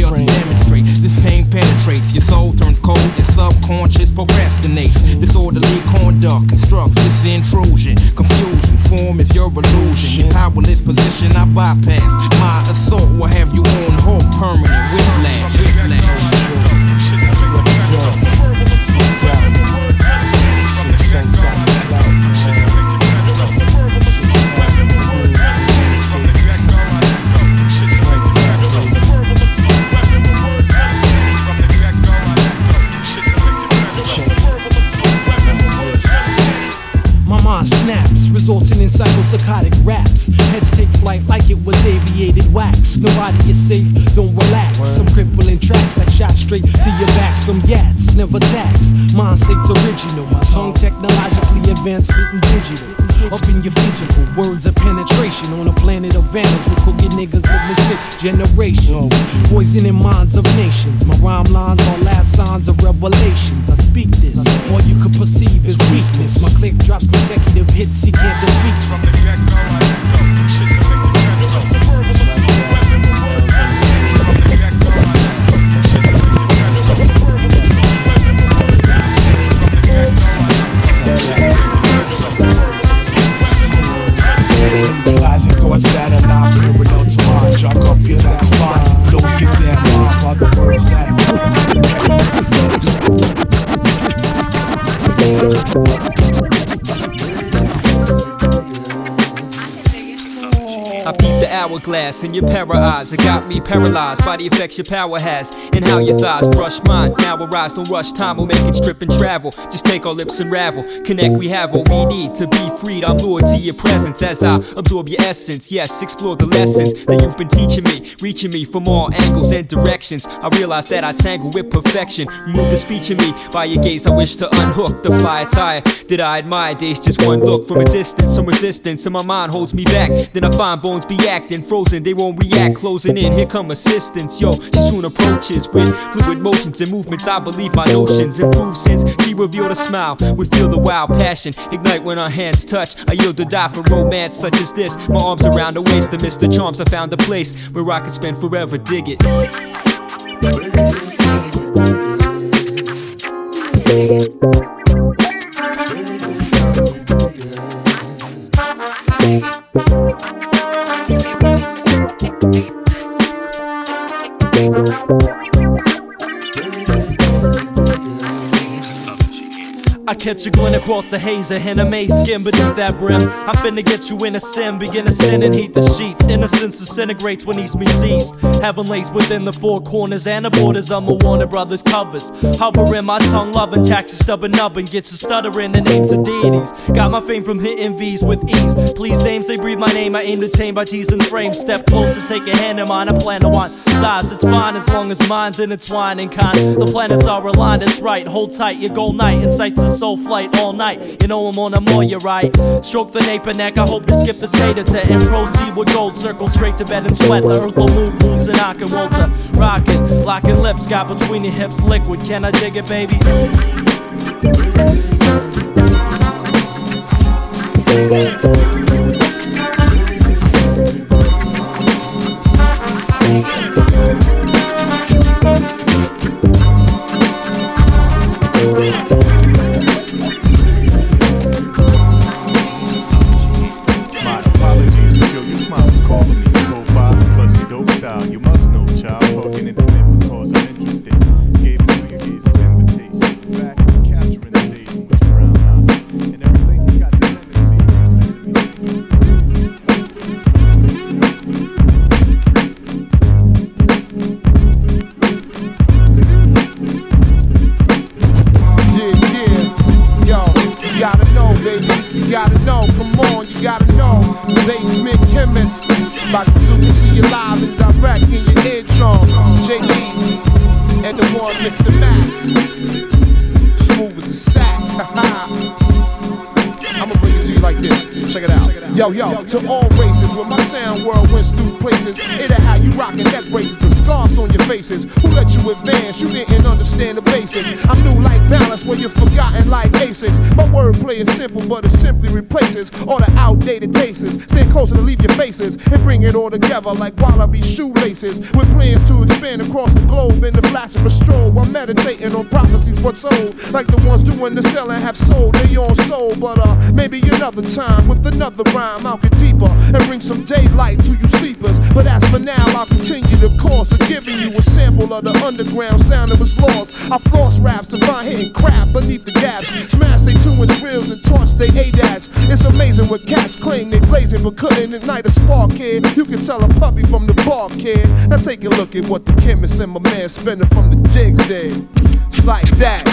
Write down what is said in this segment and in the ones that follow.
Feel to demonstrate. This pain penetrates, your soul turns cold, your subconscious procrastinates. Disorderly conduct constructs this intrusion. Confusion, form is your illusion. Your powerless position I bypass. My assault will have you on hold, permanent whiplash. whiplash. Resulting in psychopsychotic raps. Heads take flight like it was aviated wax. Nobody is safe, don't relax. Some crippling tracks that shot straight to your backs from yats, never tax. Mind states original, my song technologically advanced, written digital. Up in your physical, words of penetration on a planet of vandals with cooking niggas living sick generations. Poisoning minds of nations. My rhyme lines are last signs of revelations. I speak this, all you could perceive is weakness. My click drops consecutive hits he can't defeat. Classic hourglass in your para eyes. It got me paralyzed by the effects your power has and how your thighs brush mine. Now arise, don't rush time. We'll make it strip and travel. Just take our lips and ravel. Connect, we have what we need to be freed. I'm lured to your presence as I absorb your essence. Yes, explore the lessons that you've been teaching me, reaching me from all angles and directions. I realize that I tangle with perfection. Remove the speech in me by your gaze. I wish to unhook the fly attire that I admire. Days just one look from a distance, some resistance, and my mind holds me back. Then I find bones be acting frozen, they won't react. Closing in, here come assistance. Yo, she soon approaches with fluid motions and movements. I believe my notions improve since she revealed a smile. We feel the wild passion ignite when our hands touch. I yield to die for romance such as this. My arms around the waist, amidst the charms, I found a place where I could spend forever. Dig it. I catch a glint across the haze, a anime skin beneath that brim. I'm finna get you in a sim, begin to sin and heat the sheets. Innocence disintegrates when East meets East. Heaven lays within the four corners and the borders of my Warner Brothers covers. Hovering my tongue, loving taxes, stubborn nubbin, gets a stuttering the names of deities. Got my fame from hitting V's with ease. Please names, they breathe my name. I aim to tame by teasing frames. Step closer, take a hand in mine. I plan to want thighs. It's fine as long as mine's intertwined and kind. The planets are aligned, it's right. Hold tight, your gold night. incites the soul flight all night. You know I'm on a you're right. Stroke the nape and neck. I hope to skip the tater to and proceed with gold. Circle straight to bed and sweat. The earth will move, boots and I can Walter. Rockin', locking lips. Got between your hips liquid. Can I dig it, baby? My you didn't understand the basics. I'm new like balance like aces. Wordplay is simple, but it simply replaces all the outdated tastes. Stand closer to leave your faces and bring it all together like wallaby shoelaces. With plans to expand across the globe in the flash of a stroll while meditating on prophecies foretold. Like the ones doing the selling have sold their own soul. But uh, maybe another time with another rhyme, I'll get deeper and bring some daylight to you sleepers. But as for now, I'll continue the course of giving you a sample of the underground sound of its laws. I floss raps to find hidden crap beneath the gaps. Smash they two inch reels and torch they ADATs. It's amazing what cats claim they blazing, but couldn't ignite a spark, kid. You can tell a puppy from the bar, kid. Now take a look at what the chemist and my man spending from the jigs did. It's like that.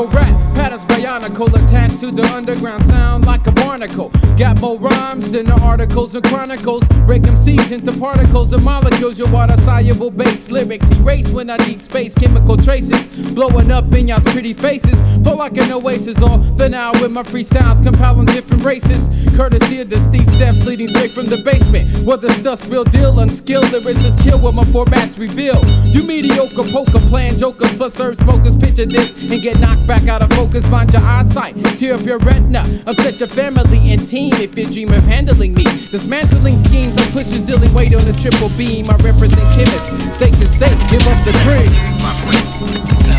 Stereophonical rap, patterns bionical, attached to the underground sound like a barnacle. Got more rhymes than the articles and chronicles. Break them seeds into particles and molecules. Your water soluble base lyrics erase when I need space. Chemical traces blowing up in y'all's pretty faces. Feel like an oasis or the now with my freestyles compiling different races. Courtesy of the steep steps leading straight from the basement. Where the stuff's real deal, unskilled lyricists kill what my formats reveal. You mediocre poker playing jokers plus herb smokers. Picture this and get knocked back out of focus. Find your eyesight, tear up your retina. Upset your family and team if you dream of handling me. Dismantling schemes, I'm pushing dealing weight on the triple beam. I represent chemists, state to state, give up the dream.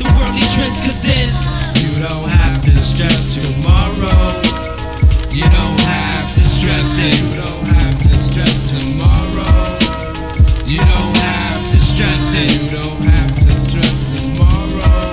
The worldly trends Cause then You don't have to stress tomorrow. You don't have to stress it. You don't have to stress tomorrow. You don't have to stress it. You don't have to stress tomorrow.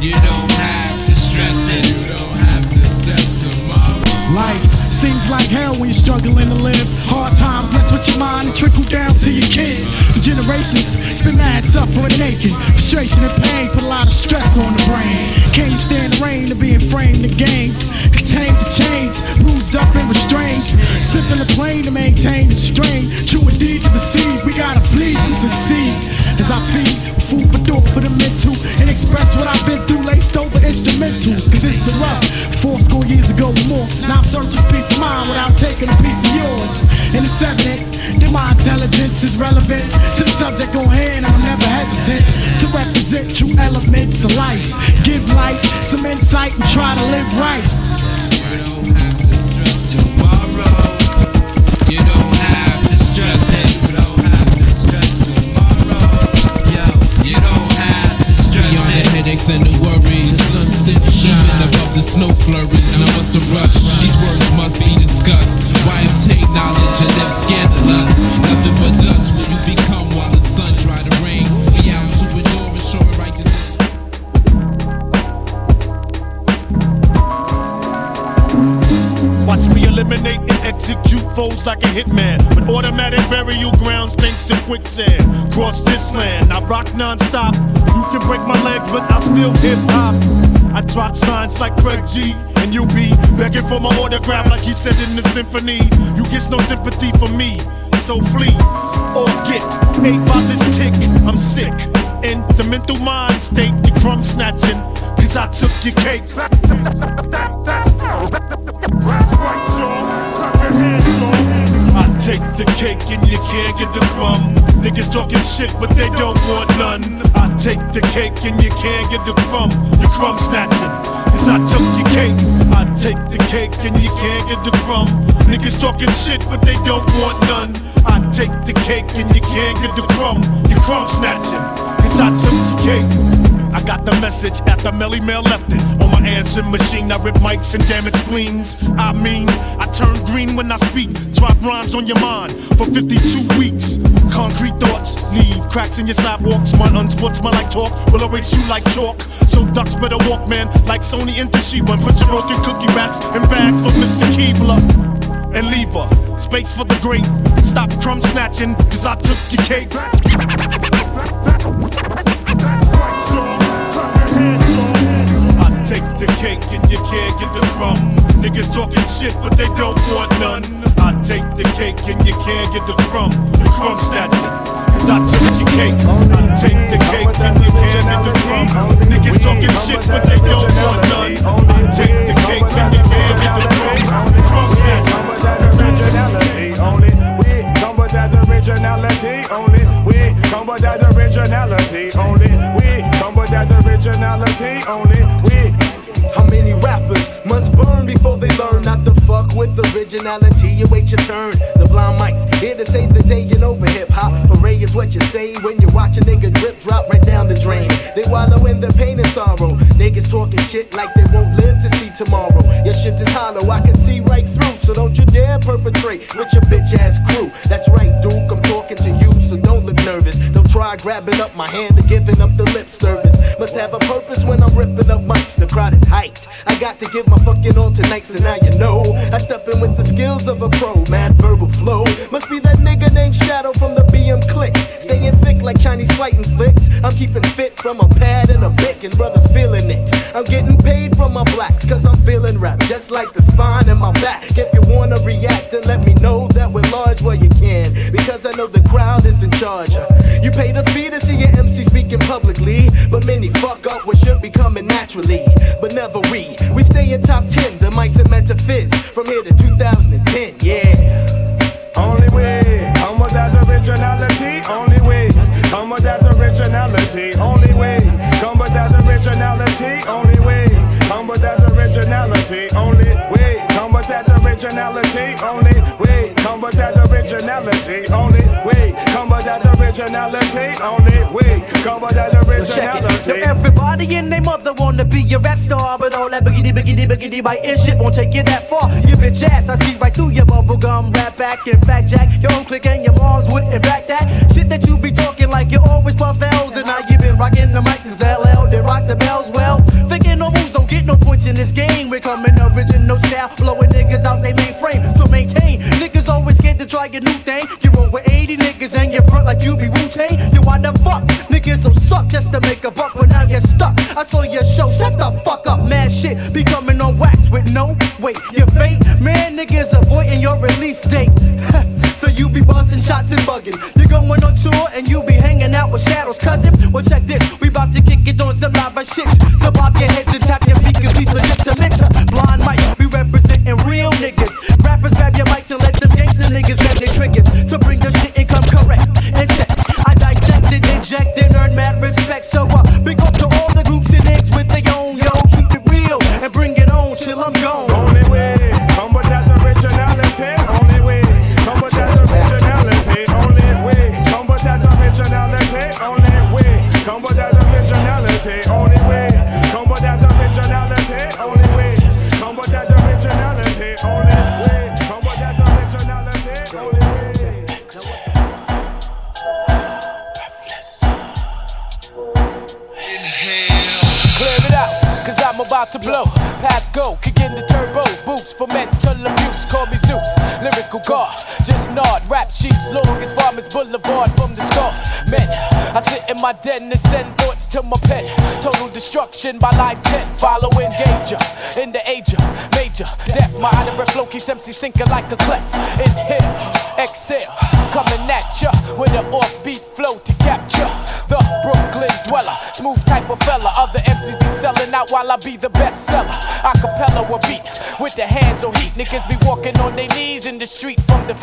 You don't have to stress it. You don't have to stress tomorrow. Life seems like hell when you're struggling to live. Hard times mess with your mind and trickle down to your kids. Generations, spend mad suffering and aching. Frustration and pain put a lot of stress on the brain. Can't you stand the rain of being framed the game? Contain the chains, bruised up and restrained. Sipping the plane to maintain the strain. True indeed to receive, we gotta bleed to succeed. As I feed food for thought for the mental and express what I've been through, laced over instrumentals. Cause it's a rough four score years ago or more. Now I'm searching peace of mind without taking a piece of yours. And it's evident that my intelligence is relevant to the subject on hand. I'm never hesitant to represent true elements of life. Give light, some insight, and try to live right. and the worries, The sun still shining above the snow flurries. Now what's the rush? These words must be discussed. Why obtain knowledge and live scandalous? Nothing but dust will you become while the sun dry to foes like a hitman. But automatic burial grounds thanks to quicksand. Cross this land, I rock non-stop. You can break my legs, but I'll still hip hop. I drop signs like Craig G, and you be begging for my autograph like he said in the symphony. You get no sympathy for me, so flee or get ate by this tick. I'm sick in the mental mind state. You crumb snatching, cause I took your cake. That's I take the cake and you can't get the crumb. Niggas talking shit, but they don't want none. I take the cake and you can't get the crumb. You crumb snatching, cause I took your cake. I take the cake and you can't get the crumb. Niggas talking shit, but they don't want none. I take the cake and you can't get the crumb. You crumb snatching, cause I took the cake. I got the message after Melle Mel left it. Answering machine, I rip mics and damage spleens. I mean, I turn green when I speak. Drop rhymes on your mind for 52 weeks. Concrete thoughts leave cracks in your sidewalks. My unsportsmanlike talk will erase you like chalk. So ducks better walk, man, like Sony and Toshiba. And put your broken cookie wraps in bags for Mr. Keebler. And leave space for the great. Stop crumb snatching, cause I took your cake. I take the cake and you can't get the crumb. Niggas talking shit, but they don't want none. I take the cake and you can't get the crumb. You crumb snatching. Cause I took your cake. I take the cake and you can't get the crumb. Niggas talking shit, but they don't want none. I take the cake and you can't get the crumb. You crumb originality only. We come with only. We come with that originality only. We that originality only. We. How many rappers must burn before they learn not to fuck with originality? You wait your turn. The blind mics here to save the day and over hip hop. Array is what you say when you watch a nigga drip drop right down the drain. They wallow in the pain and sorrow. Niggas talking shit like they won't live to see tomorrow. Your shit is hollow, I can see right through. So don't you dare perpetrate with your bitch ass crew. That's right, Duke, I'm talking to you, so don't look nervous. Don't try grabbing up my hand and giving up the lip service. Must have a purpose when I'm ripping up mics. The crowd is hyped. I got to give my fucking all tonight, so now you know. I step in with the skills of a pro, mad verbal flow. Must be that nigga named Shadow from the BM click. Like Chinese fighting flicks. I'm keeping fit from a pad and a bic, and brothers feeling it. I'm getting paid from my blacks, cause I'm feeling rap, just like the spine in my back. If you wanna react and let me know that we're large, well, you can. Because I know the crowd is in charge. Uh, You pay the fee to see your MC speaking publicly, but many fuck up what should be coming naturally. But never we. We stay in top 10, the mics are meant to fizz. From here to 2010, yeah. Originality. Only way, come with that originality. Only way, come with that originality. Only way, come with that it. Now everybody and their mother wanna be a rap star, but all that biggity biggity biggity bite and shit won't take you that far. You bitch ass, I see right through your bubblegum rap back and fact jack. Your own clique and your mom's wouldn't back that shit that you be talking like you always puff L's, and now you been rocking the mics in this game. We're coming original style, blowing niggas out they mainframe. So maintain, niggas always scared to try a new thing. You roll with 80 niggas and you front like you be Tang. You why the fuck? Niggas will suck just to make a buck, but now you're stuck. I saw your show, shut the fuck up, mad shit. Be coming on wax with no weight. Your fate, man, niggas avoiding your release date. so you be busting shots and bugging. You're going on tour and you be hanging out with shadows, cousin. Well, check this, we about to kick it on some lava shit. So bob your heads and tap my den and send thoughts to my pen. Total destruction by live 10. Following engager in the age of major death. My flow keeps MC sinking like a clef. Inhale, exhale, coming at ya with an offbeat flow to capture the Brooklyn dweller. Smooth type of fella. Other MCs be selling out while I be the best seller. Acapella will beat with the hands on heat. Niggas be walking on their knees in the street from the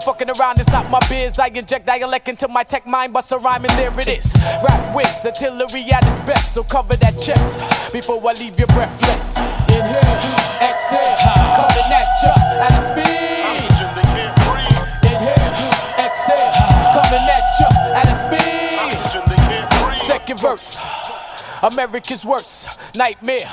fucking around is not my biz. I inject dialect into my tech mind, bust a rhyme and there it is. Rap whiz, artillery at its best, so cover that chest before I leave you breathless. Inhale, exhale, coming at ya at a speed. Inhale, exhale, coming at ya at a speed. Second verse. America's worst nightmare.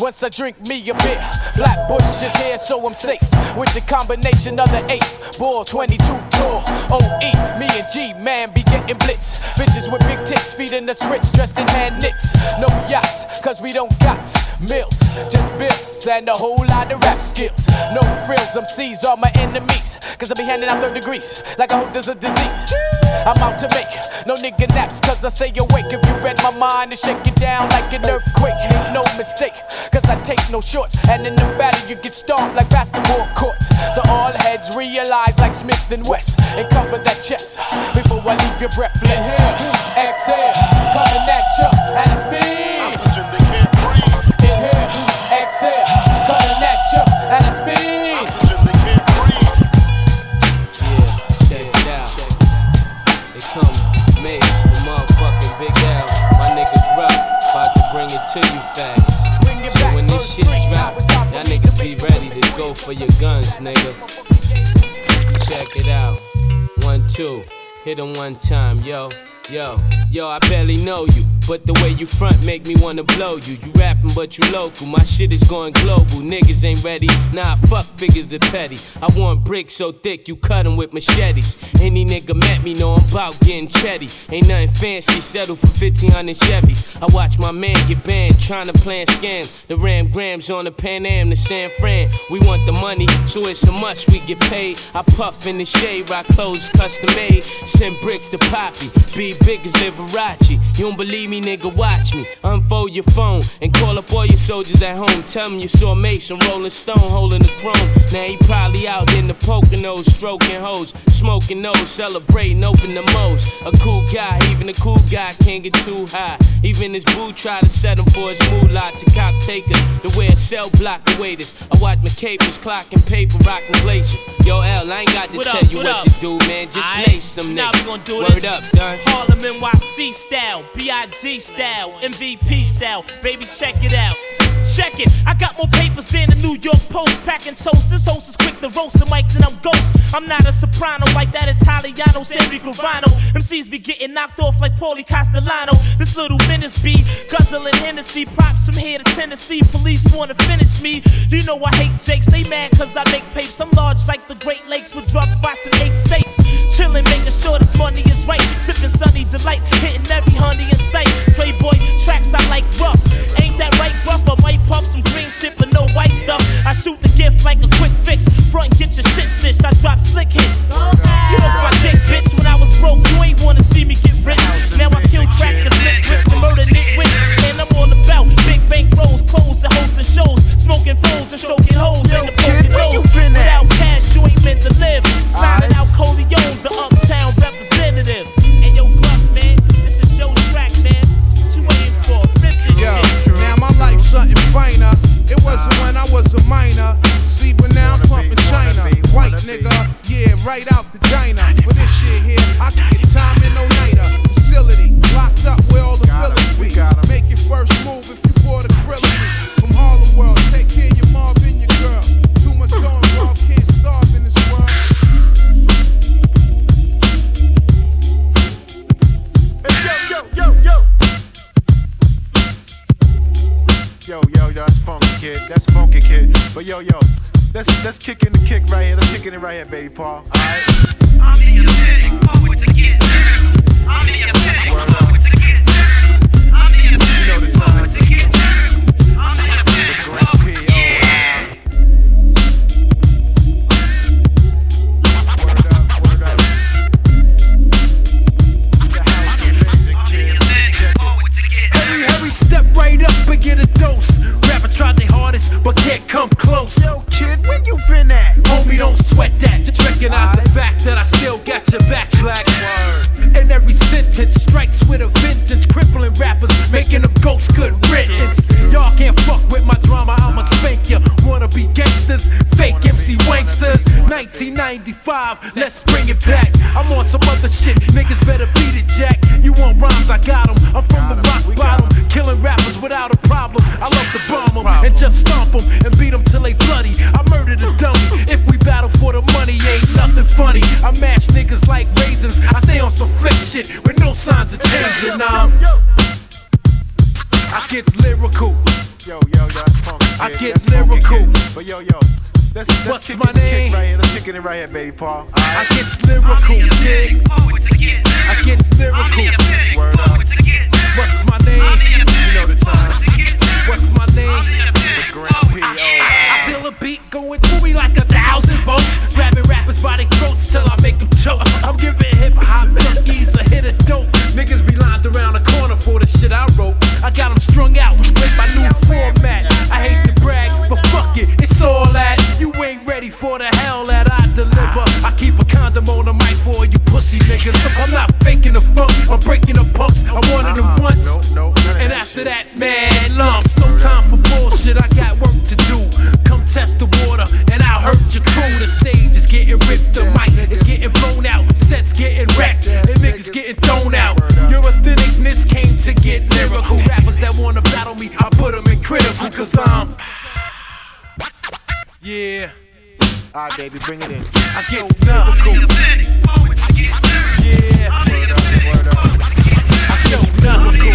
Once I drink me a beer, Flatbush is here, so I'm safe with the combination of the eight ball, 22 tour. OE, me and G man be getting blitz. Bitches with big tits feeding us grits, dressed in hand knits. No yachts, cause we don't got mills, just bills and a whole lot of rap skills. No frills, I'm C's are my enemies, cause I be handing out third degrees like I hope there's a disease. I'm out to make no nigga naps, cause I stay awake. If you read my mind and shake it down like an earthquake, make no mistake, cause I take no shorts. And in the battle, you get stomped like basketball courts. So all heads realize, like Smith and West, and cover that chest before I leave you breathless. For your guns, nigga. Check it out. One, two. Hit 'em one time, yo. Yo, yo, I barely know you, but the way you front make me wanna blow you. You rapping, but you local. My shit is going global. Niggas ain't ready. Nah, fuck figures the petty. I want bricks so thick you cut 'em with machetes. Any nigga met me know I'm about getting chetty. Ain't nothing fancy, settle for 1500 Chevys. I watch my man get banned, trying to plan scams. The Ram Grams on the Pan Am to San Fran. We want the money, so it's a must we get paid. I puff in the shade, rock clothes custom made. Send bricks to Poppy, be big as Liberace. You don't believe me, nigga, watch me. Unfold your phone and call up all your soldiers at home. Tell them you saw Mason Rolling Stone holding the throne. Now he probably out in the Poconos, stroking hoes, smoking those, celebrating, open the most. A cool guy, even a cool guy can't get too high. Even his boo try to set him for his moolah to cop takers. The way a cell block the waiters. I watch my capers clocking paper, rocking glaciers. Yo, L, I ain't got to What tell up, you what what, to do, man. Just lace them now niggas. we gonna do Word this. up, done. Harlem NYC style, B.I.G. style, MVP style. Baby, check it out. Check it, I got more papers than the New York Post. Packing toast, this host is quick to roast a mic, then I'm ghost. I'm not a soprano like that Italiano, Sammy Gravano. MCs be getting knocked off like Paulie Castellano. This little menace be guzzling Hennessy. Props from here to Tennessee. Police wanna finish me. You know I hate Jakes, they mad cause I make papes. I'm large like the Great Lakes with drug spots in eight states. Chillin', making sure this money is right. Sippin' sunny delight, hitting every honey in sight. Playboy tracks I like rough. Ain't that That's funky kid. But yo, yo, let's let's kick in the kick right here. Let's kick in it right here, baby Paul. Alright. I'm the poet to get. I'm the poet to get. I'm the epitome poet to get down. but can't come close. Yo, kid, where you been at? Homie, don't sweat that. Just recognize right. the fact that I still got your back black. Word. And every sentence strikes with a vengeance, crippling rappers, making them ghosts. good riddance. Y'all can't fuck with my drama, I'ma spank ya. Wanna be gangsters, fake MC wanksters. 1995, let's bring it back. I'm on some other shit, niggas better beat it, Jack. You want rhymes, I got them. I murdered a dummy. If we battle for the money, ain't nothing funny. I mash niggas like raisins. I stay on some flip shit with no signs of changing. Nah. I get lyrical. Yo, yo, yo, that's funky. I get That's funky, lyrical. kid. But yo, yo, let's, let's What's kick my it, kick name? right here. Let's kick it right here, baby Paul. I get lyrical, kid. I get lyrical. Word up. What's my name? You know the time. What's my name? Grand P.O. I feel a beat going through me like a thousand volts. Grabbing rappers by their throats till I make them choke. I'm giving hip hop junkies a hit of dope. Niggas be lined around the corner for the shit I wrote. I got them strung out with my new format. I hate to brag, but fuck it, it's all that. You ain't ready for the hell that I deliver. I keep a condom on the mic for you pussy niggas. I'm not faking the funk, I'm breaking the punks. I wanted them once. And after that, man, lumps. No time for bullshit, I got work to do. Come test the water, and I'll hurt your crew. The stage is getting ripped, the mic is getting blown out, sets getting wrecked, and niggas getting thrown out. Your authenticness came to get lyrical. Rappers that wanna battle me, I put them in critical, cause I'm. Yeah. Alright, baby, bring it in. I get lyrical. Yeah. I show lyrical.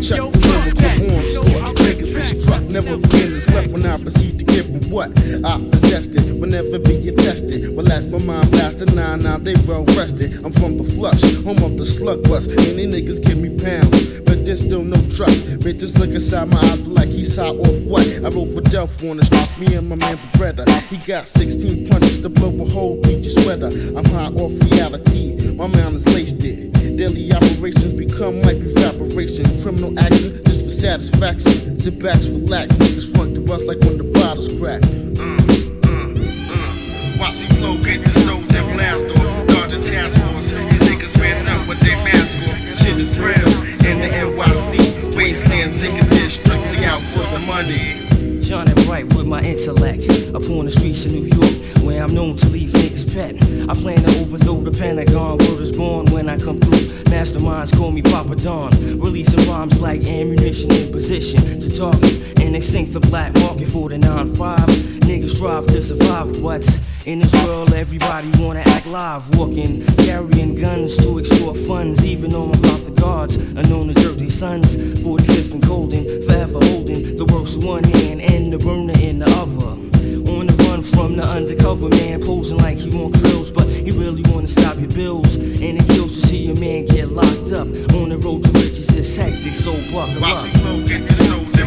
Check the lyrical onslaught. Niggas is struck, never and slept when I proceed to give them what I possessed it. Will never be attested. Well, as my mind blasted, nah, nah, they well rested. I'm from the flush, home of the slug bust. Any niggas give me pounds, but there's still no trust. Bitches look inside my eyes like he's hot off what? I wrote for Delph on the me and my man Beretta. He got 16 punches to blow a hole through your sweater. I'm high off reality, my mind is laced it. Daily operations become like evaporation. Criminal action just for satisfaction. Sit back, relax, niggas front the bus like when the bottles crack. Uh. Watch me flow, get the shows and blast off. Guard the task force. These niggas ran up with their mask off. Shit is real in the NYC. Wasteland niggas is strictly out for the money. Shining bright with my intellect upon the streets of New York, where I'm known to leave niggas pet. I plan to overthrow the Pentagon. Word is born when I come through. Masterminds call me Papa Don. Releasing rhymes like ammunition in position to target and sink the black market for the 9-5. Niggas strive to survive, but in this world, everybody wanna act live, walking, carrying guns to extort funds. Even though I'm about the guards, unknown to jerk their sons. 45th and Golden, forever holding the works in one hand and the burner in the other. On the run from the undercover man, posing like he want krills, but he really wanna stop your bills. And it kills to see a man get locked up. On the road to riches, it's hectic, so Watch up.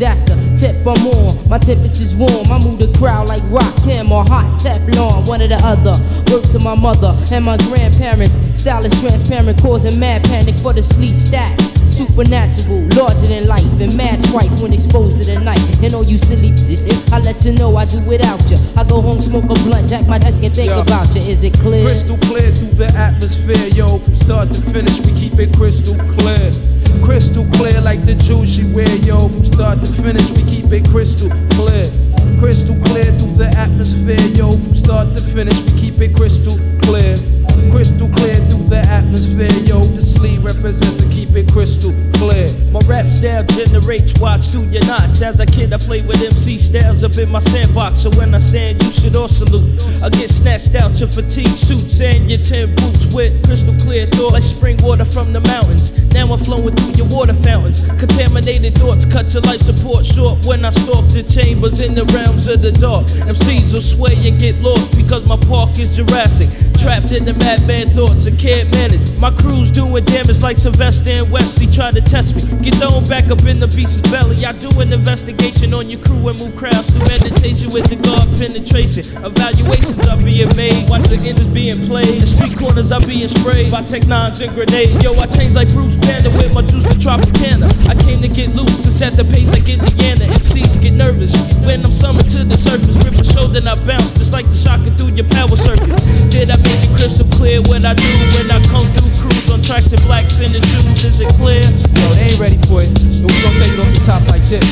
That's the tip I'm on. My temperature's warm, I move the crowd like rock, cam or hot Teflon, one or the other. Word to my mother and my grandparents. Style is transparent, causing mad panic for the Sleestack. Supernatural, larger than life, and mad tripe when exposed to the night. And all you silly bitches, eh, I let you know I do without you. I go home, smoke a blunt, jack my desk and think Yeah. about you. Is it clear? Crystal clear through the atmosphere, yo. From start to finish, we keep it crystal clear. Crystal clear like the jewels she wear, yo. From start to finish, we keep it crystal clear. Crystal clear through the atmosphere, yo. From start to finish, we keep it crystal clear. Crystal clear through the atmosphere, yo. The sleeve represents to keep it crystal clear. My rap style generates watch through your knots. As a kid, I played with MC styles up in my sandbox. So when I stand, you should all salute. I get snatched out your fatigue suits and your tin boots with crystal clear thought like spring water from the mountains. Now I'm flowing through your water fountains. Contaminated thoughts cut your life support short when I stalk the chambers in the realms of the dark. MCs will sway and get lost because my park is Jurassic. Trapped in the madman thoughts and can't manage. My crew's doing damage like Sylvester and Wesley try to test me. Get thrown back up in the beast's belly. I do an investigation on your crew and move crowds through meditation with the guard penetration. Evaluations are being made. Watch the engines being played. The street corners are being sprayed by tech nines and grenades. Yo, I change like Bruce Banner with my juice to Tropicana. I came to get loose and set the pace like Indiana. MCs get nervous when I'm summoned to the surface. Rip a shoulder and I bounce just like the shocking through your power circuit. Did I it crystal clear what I do when I come through cruise on tracks and blacks in the shoes? Is it clear? Yo, they ain't ready for it. But we gon' take it off the top like this.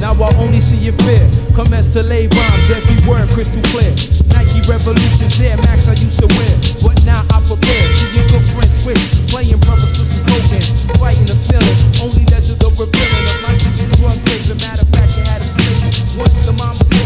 Now I only see your fear. Commence to lay rhymes, every word crystal clear. Nike Revolutions, Air Max I used to wear. But now I prepare. See your good friend switch. Playing brothers for some programs. Fighting the feeling. Only led to the revealing of my and drug craving. Matter of fact, you had him. Once the mama's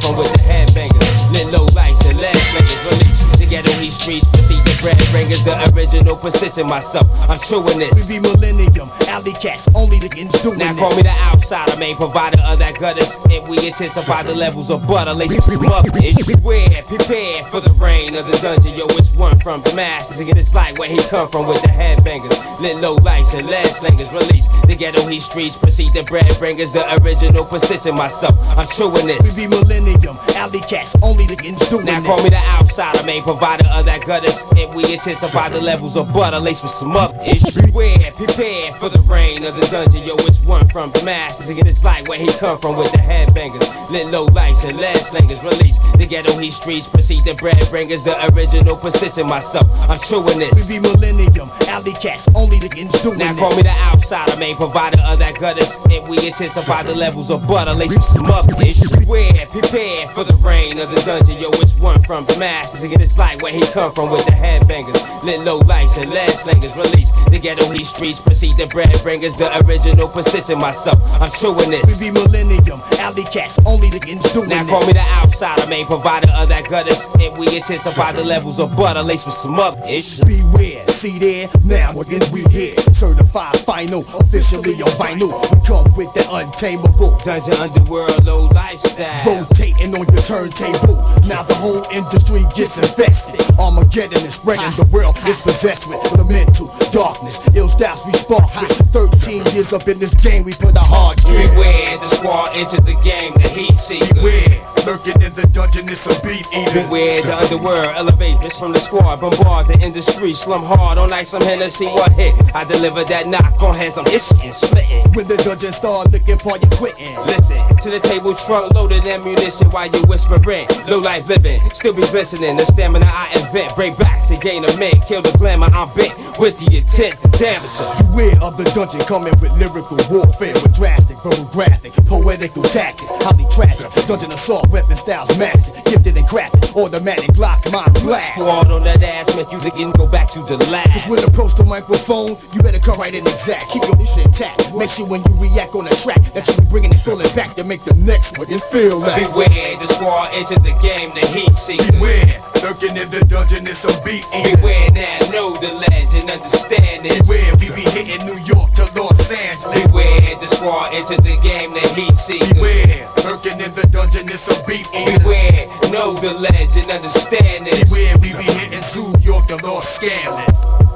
from with the headbangers. Lit low lights and lead slingers. Release the ghetto he streets. Proceed the bread bringers. The original persistent myself. I'm true in this. We be millennium, alley cats, only the ends doing Now call me the outsider, main provider of that gutters. And we intensify the levels of butter. Lace some up. It's beware, prepare for the rain of the dungeon. Yo, it's one from the. Nigga, it's like where he come from with the headbangers. Lit low lights and lead slingers. Release the ghetto he streets. Proceed the bread bringers. The original persistent myself. I'm true in this. We be millennium, alley cats, only the ends doing Now call me the outsider, main provider of that gutters. And we intensify the levels of butter, laced with some other issues. Beware, prepare for the rain of the dungeon. Yo, it's one from the mask. Nigga, it's like where he come from with the headbangers. Lit low lights and lead slingers. Release the ghetto he streets. Proceed the bread bringers. The original persistent myself. I'm true in this. We be millennium, alley cats, only the ends doing Now call me the outsider, main provider of that gutters. And we intensify the levels of butter, laced with some other issues. Beware, prepare for the rain of the dungeon. Yo, it's one from the mask. Nigga, it's like where he come from with the headbangers. Lit low lights and lead slingers. Release the ghetto he streets. Proceed the bread bringers. The original persistent myself. I'm true in this. We be millennium, alley cats, only the ends doing Now call me the outsider, main provider of that gutters. And we intensify the levels of butter, laced with some other issues. Beware, see there, Now again we here, certified final, officially on vinyl. We come with that untamable dungeon underworld low lifestyle. Rotating on your turntable. Now the whole industry gets infested. Armageddon is spreading. The world is possessed with the mental darkness. Ill styles we spark with. 13 years up in this game, we put a hard gear. Beware, the squad entered the game, the heat seeker. Beware, lurking in the dungeon, it's a beat eater. Beware, the underworld elevators from the squad. Bombard the industry, slum hard on like some Hennessy. What hit? I deliver that knock on hands, I'm hissing, splitting. When the dungeon start looking for you quitting. Listen to the table trunk loaded ammunition while you whispering. Low life living, still be listening. The stamina I invent, break backs to gain a man. Kill the glamour, I'm bent with the intent to damage her. Beware of the dungeon coming with lyrical warfare, with drastic, verbal graphic, poetical tactics, highly tragic. Dungeon assault, weapon styles matched, gifted and crafted, automatic Glock, my blast. Squad on that ass, make you again go back to the lab. Cause when approach the microphone, you better come right in exact. Keep your shit intact. Make sure when you react on the track that you be bringing it full back to make the next one feel that. Beware, the squad entered the game, the heat seeker. Beware, lurking in the dungeon is some beat. Beware now, know the legend, understand it. Beware, we be hitting New York to Los Angeles. Beware, the squad entered the game, the heat seeker. Beware, lurking in the dungeon is some beat. Beware, know the legend, understand it. Beware, we be hitting New York to Los Angeles.